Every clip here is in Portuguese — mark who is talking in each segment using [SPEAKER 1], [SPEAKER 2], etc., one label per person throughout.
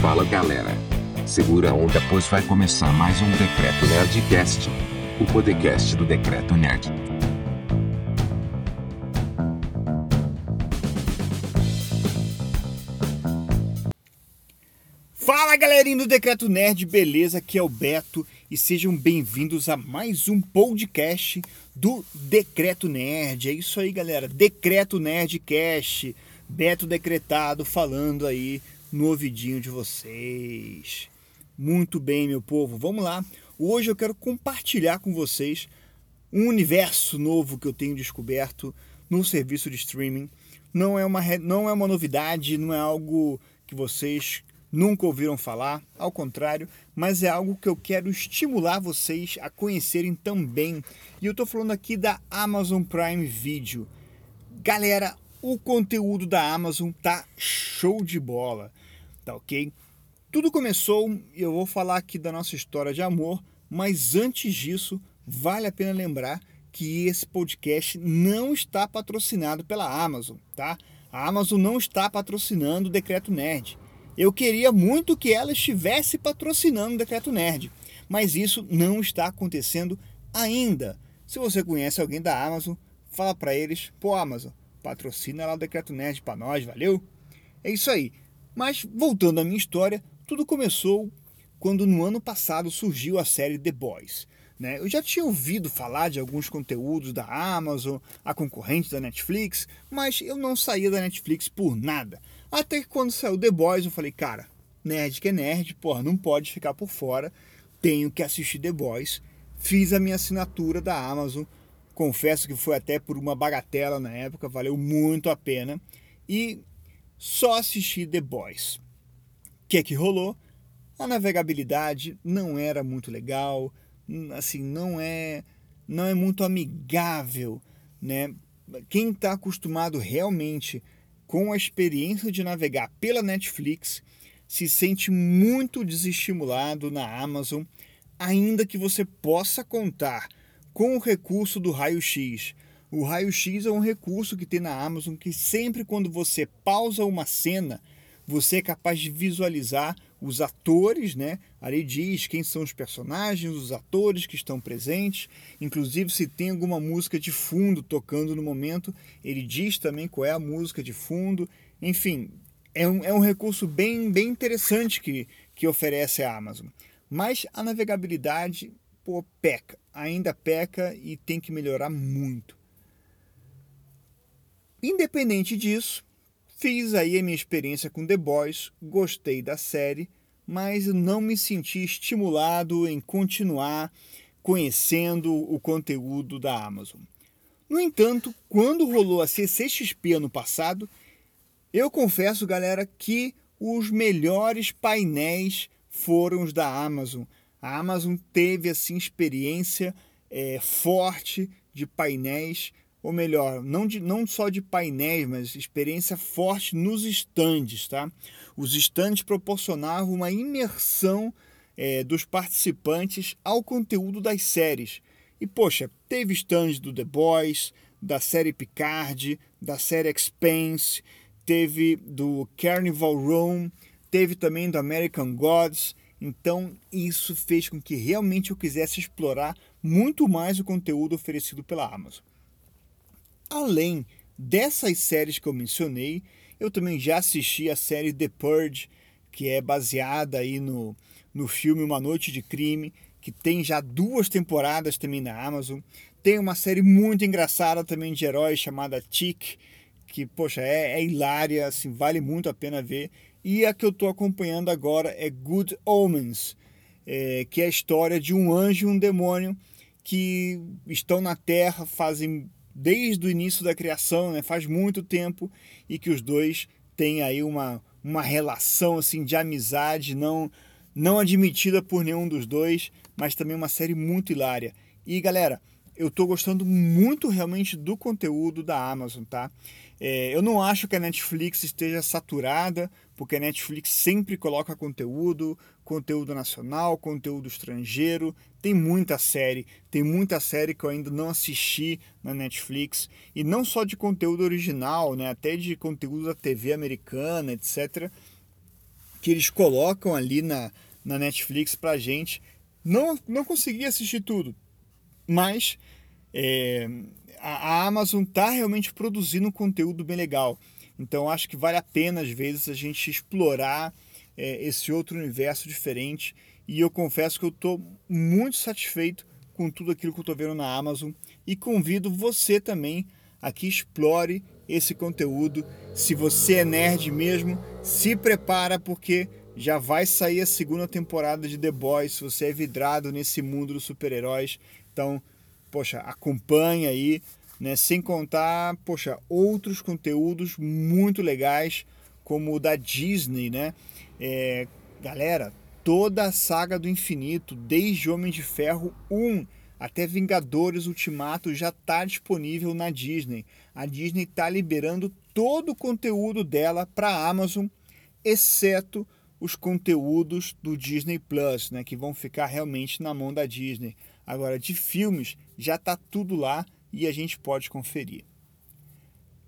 [SPEAKER 1] Fala galera. Segura a onda, pois vai começar mais um Decreto Nerdcast. O podcast do Decreto Nerd.
[SPEAKER 2] Fala galerinha do Decreto Nerd, beleza? Aqui é o Beto e sejam bem-vindos a mais um podcast do Decreto Nerd. É isso aí, galera. Decreto Nerdcast. Beto decretado falando aí no ouvidinho de vocês. Muito bem, meu povo. Vamos lá. Hoje eu quero compartilhar com vocês um universo novo que eu tenho descoberto no serviço de streaming. Não é uma, não é uma novidade, não é algo que vocês nunca ouviram falar, ao contrário, mas é algo que eu quero estimular vocês a conhecerem também. E eu estou falando aqui da Amazon Prime Video. Galera, o conteúdo da Amazon tá show de bola, tá ok? Tudo começou, e eu vou falar aqui da nossa história de amor, mas antes disso, vale a pena lembrar que esse podcast não está patrocinado pela Amazon, tá? A Amazon não está patrocinando o Decreto Nerd. Eu queria muito que ela estivesse patrocinando o Decreto Nerd, mas isso não está acontecendo ainda. Se você conhece alguém da Amazon, fala para eles, pô Amazon, patrocina lá o Decreto Nerd para nós, valeu? É isso aí. Mas voltando à minha história, tudo começou quando no ano passado surgiu a série The Boys. Né? Eu já tinha ouvido falar de alguns conteúdos da Amazon, a concorrente da Netflix, mas eu não saía da Netflix por nada. Até que quando saiu The Boys, eu falei, cara, nerd que é nerd, porra, não pode ficar por fora, tenho que assistir The Boys. Fiz a minha assinatura da Amazon, confesso que foi até por uma bagatela na época, valeu muito a pena. E só assisti The Boys. O que é que rolou? A navegabilidade não era muito legal, assim, não é não é muito amigável, né? Quem está acostumado realmente com a experiência de navegar pela Netflix, se sente muito desestimulado na Amazon, ainda que você possa contar com o recurso do raio-x. O raio-x é um recurso que tem na Amazon que sempre quando você pausa uma cena, você é capaz de visualizar os atores, né? Ali diz quem são os personagens, os atores que estão presentes, inclusive se tem alguma música de fundo tocando no momento, ele diz também qual é a música de fundo. Enfim, é um, é um recurso bem, bem interessante que, que oferece a Amazon. Mas a navegabilidade, pô, peca, ainda peca e tem que melhorar muito. Independente disso, Fiz aí a minha experiência com The Boys, gostei da série, mas não me senti estimulado em continuar conhecendo o conteúdo da Amazon. No entanto, quando rolou a CCXP ano passado, eu confesso, galera, que os melhores painéis foram os da Amazon. A Amazon teve assim experiência é, forte de painéis ou melhor, não, de, não só de painéis, mas experiência forte nos estandes. Tá? Os estandes proporcionavam uma imersão é, dos participantes ao conteúdo das séries. E, poxa, teve estandes do The Boys, da série Picard, da série Expanse, teve do Carnival Room, teve também do American Gods. Então, isso fez com que realmente eu quisesse explorar muito mais o conteúdo oferecido pela Amazon. Além dessas séries que eu mencionei, eu também já assisti a série The Purge, que é baseada aí no, no filme Uma Noite de Crime, que tem já duas temporadas também na Amazon. Tem uma série muito engraçada também de heróis chamada Tick, que, poxa, é, é hilária, assim, vale muito a pena ver. E a que eu estou acompanhando agora é Good Omens, é, que é a história de um anjo e um demônio que estão na Terra, fazem desde o início da criação, né? faz muito tempo, e que os dois têm aí uma, uma relação assim de amizade não, não admitida por nenhum dos dois, mas também uma série muito hilária. E galera, eu estou gostando muito realmente do conteúdo da Amazon, tá? É, eu não acho que a Netflix esteja saturada, porque a Netflix sempre coloca conteúdo, conteúdo nacional, conteúdo estrangeiro. Tem muita série, tem muita série que eu ainda não assisti na Netflix. E não só de conteúdo original, né? até de conteúdo da TV americana, etc. que eles colocam ali na, na Netflix pra gente. Não, não consegui assistir tudo, mas é, a, Amazon tá realmente produzindo um conteúdo bem legal. Então acho que vale a pena, às vezes, a gente explorar é, esse outro universo diferente. E eu confesso que eu estou muito satisfeito com tudo aquilo que eu estou vendo na Amazon e convido você também a que explore esse conteúdo. Se você é nerd mesmo, se prepara porque já vai sair a segunda temporada de The Boys. Se você é vidrado nesse mundo dos super-heróis, então, poxa, acompanha aí, né? Sem contar, poxa, outros conteúdos muito legais como o da Disney, né? É, galera, toda a saga do infinito, desde Homem de Ferro 1 até Vingadores Ultimato, já está disponível na Disney. A Disney está liberando todo o conteúdo dela para a Amazon, exceto os conteúdos do Disney Plus, né, que vão ficar realmente na mão da Disney. Agora, de filmes, já está tudo lá e a gente pode conferir.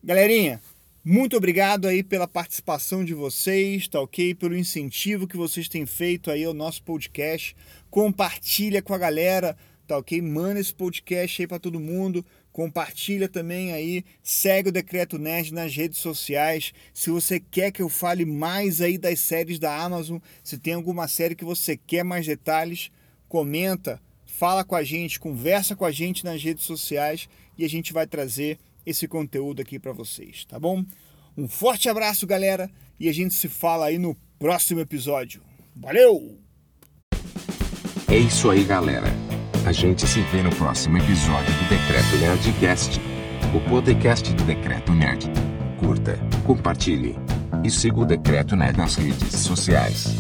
[SPEAKER 2] Galerinha, muito obrigado aí pela participação de vocês, tá ok? Pelo incentivo que vocês têm feito aí ao nosso podcast. Compartilha com a galera, tá ok? Manda esse podcast aí para todo mundo. Compartilha também aí, segue o Decreto Nerd nas redes sociais. Se você quer que eu fale mais aí das séries da Amazon, se tem alguma série que você quer mais detalhes, comenta, fala com a gente, conversa com a gente nas redes sociais e a gente vai trazer esse conteúdo aqui para vocês, tá bom? Um forte abraço, galera, e a gente se fala aí no próximo episódio. Valeu!
[SPEAKER 1] É isso aí, galera. A gente se vê no próximo episódio do Decreto Nerdcast, o podcast do Decreto Nerd. Curta, compartilhe e siga o Decreto Nerd nas redes sociais.